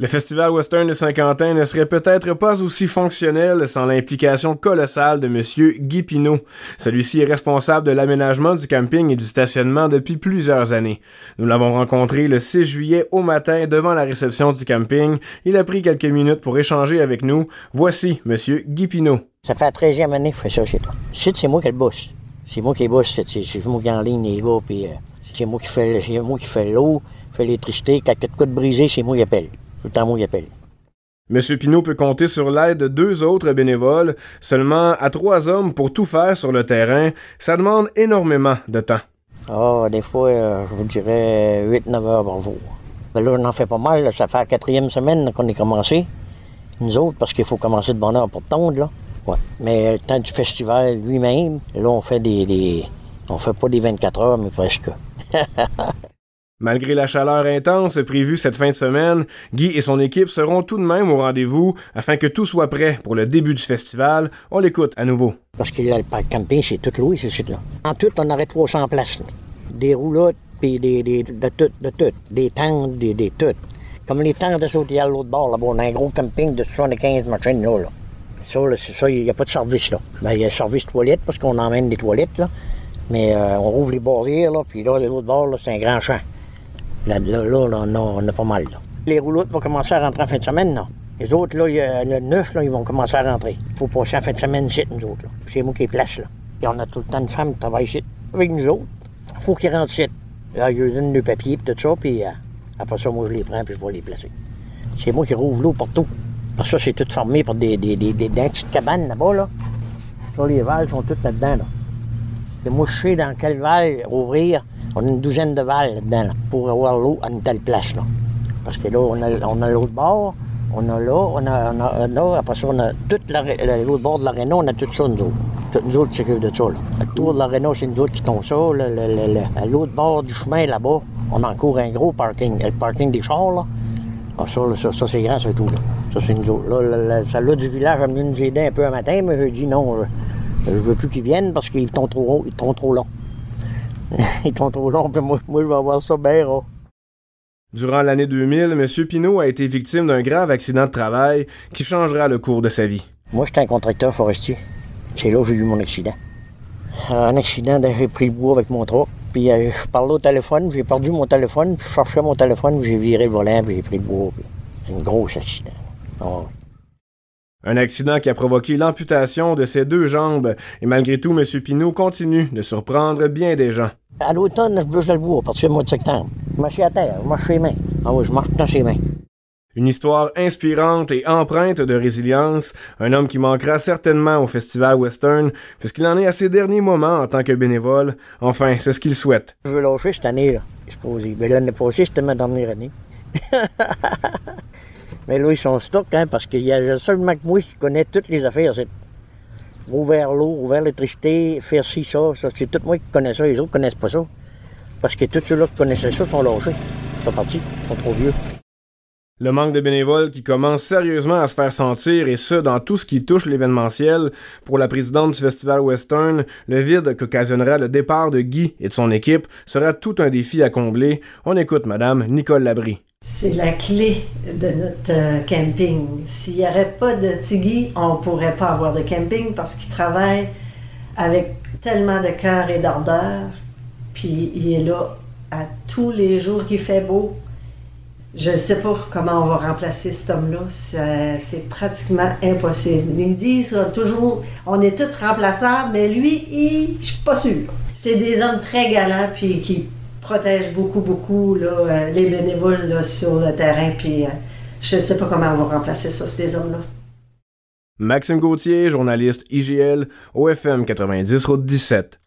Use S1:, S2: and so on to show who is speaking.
S1: Le Festival Western de Saint-Quentin ne serait peut-être pas aussi fonctionnel sans l'implication colossale de M. Guy. Celui-ci est responsable de l'aménagement du camping et du stationnement depuis plusieurs années. Nous l'avons rencontré le 6 juillet au matin devant la réception du camping. Il a pris quelques minutes pour échanger avec nous. Voici M. Guy.
S2: Ça fait la 13e année que je fais ça chez toi. c'est moi qui le bosse. C'est moi qui bosse, c'est moi qui en ligne les gars, puis euh, c'est moi qui fais moi qui fais l'eau, l'électricité. Quand de quoi de brisé, c'est moi qui appelle le temps appelle.
S1: Monsieur Pinault peut compter sur l'aide de deux autres bénévoles, seulement à trois hommes pour tout faire sur le terrain. Ça demande énormément de temps.
S2: Ah, des fois, euh, je vous dirais 8-9 heures par jour. Mais là, on en fait pas mal. Ça fait la quatrième semaine qu'on est commencé. Nous autres, parce qu'il faut commencer de bonne heure pour tondre, là. Ouais. Mais le temps du festival lui-même, là, on fait des, des... On fait pas des 24 heures, mais presque.
S1: Malgré la chaleur intense prévue cette fin de semaine, Guy et son équipe seront tout de même au rendez-vous afin que tout soit prêt pour le début du festival. On l'écoute à nouveau.
S2: Parce que le parc camping, c'est tout loué, ce site-là. En tout, on aurait 300 places. Des roulottes, puis des, de tout, de tout. Des tentes, des, des tout. Comme les tentes de sauter à l'autre bord, là-bas. On a un gros camping de 75 machines, là. là. Ça, il n'y a pas de service, là. Ben, il y a service toilette, parce qu'on emmène des toilettes, là. Mais euh, on rouvre les barrières, là, puis là, l'autre bord, là, c'est un grand champ. Là, là, on, a, pas mal. Les roulottes vont commencer à rentrer en fin de semaine, non. Les autres, là, le neuf, là, ils vont commencer à rentrer. Il faut passer en fin de semaine ici, nous autres. C'est moi qui place, là. Et on a tout le temps de femmes qui travaillent ici avec nous autres. Il faut qu'ils rentrent ici. Là, ils donnent le papier, puis tout ça, puis euh, après ça, moi, je les prends, puis je vais les placer. C'est moi qui rouvre l'eau partout. Parce que ça, c'est tout formé par des, des, des, des, petites cabanes là-bas, là. Ça, les valves sont toutes là-dedans, là. C'est moi, je sais dans quelle valve ouvrir on a une douzaine de valves là-dedans pour avoir l'eau à une telle place. Là. Parce que là, on a, on a l'autre bord, on a là, on a, on a là, après ça, on a tout l'autre bord de l'aréna, on a tout ça, nous autres. Tout nous autres qui s'occupent de ça. Le tour de l'aréna, c'est nous autres qui tombent ça. à l'autre bord du chemin, là-bas, on a encore un gros parking. Le parking des chars, là. Ah, ça, ça, ça c'est grand, c'est tout. Là. Ça, c'est nous autres. Là, celle-là du village a venu nous aider un peu un matin, mais j'ai dit non, je, je veux plus qu'ils viennent parce qu'ils sont trop, ils sont trop longs. Ils sont trop longs, moi, moi, je vais avoir ça bien
S1: Durant l'année 2000, M. Pinault a été victime d'un grave accident de travail qui changera le cours de sa vie.
S2: Moi, j'étais un contracteur forestier. C'est là que j'ai eu mon accident. Un accident, j'ai pris le bois avec mon truck, puis euh, je parlais au téléphone, j'ai perdu mon téléphone, puis je cherchais mon téléphone, puis j'ai viré le volant, puis j'ai pris le bois. Puis... Un gros accident. Ah
S1: un accident qui a provoqué l'amputation de ses deux jambes, et malgré tout, M. Pinault continue de surprendre bien des gens.
S2: À l'automne, je bouge le bois à partir du mois de septembre. Je marche à terre, je marche les mains. Ah oui, je marche dans ses mains.
S1: Une histoire inspirante et empreinte de résilience, un homme qui manquera certainement au Festival Western, puisqu'il en est à ses derniers moments en tant que bénévole. Enfin, c'est ce qu'il souhaite.
S2: Je veux lâcher cette année-là, supposé. Mais l'année passée, c'était ma dernière année. Mais là, ils sont stock, hein, parce qu'il y a seulement que moi qui connais toutes les affaires. C'est l'eau, ouvert l'électricité, faire ci, ça, ça. C'est tout moi qui connais ça, les autres connaissent pas ça. Parce que tous ceux-là qui connaissaient ça sont lâchés. Ils sont partis, ils sont trop vieux.
S1: Le manque de bénévoles qui commence sérieusement à se faire sentir, et ce, dans tout ce qui touche l'événementiel, pour la présidente du Festival Western, le vide qu'occasionnera le départ de Guy et de son équipe sera tout un défi à combler. On écoute Madame Nicole Labrie.
S3: C'est la clé de notre euh, camping. S'il n'y aurait pas de Tigui, on ne pourrait pas avoir de camping parce qu'il travaille avec tellement de cœur et d'ardeur. Puis il est là à tous les jours qu'il fait beau. Je ne sais pas comment on va remplacer cet homme-là. C'est pratiquement impossible. Il dit toujours, on est tous remplaçables, mais lui, il, je suis pas sûr. C'est des hommes très galants puis qui protège beaucoup, beaucoup euh, les bénévoles sur le terrain. Puis euh, je ne sais pas comment on va remplacer ça, ces hommes-là.
S1: Maxime Gauthier, journaliste IGL, OFM 90 Route 17.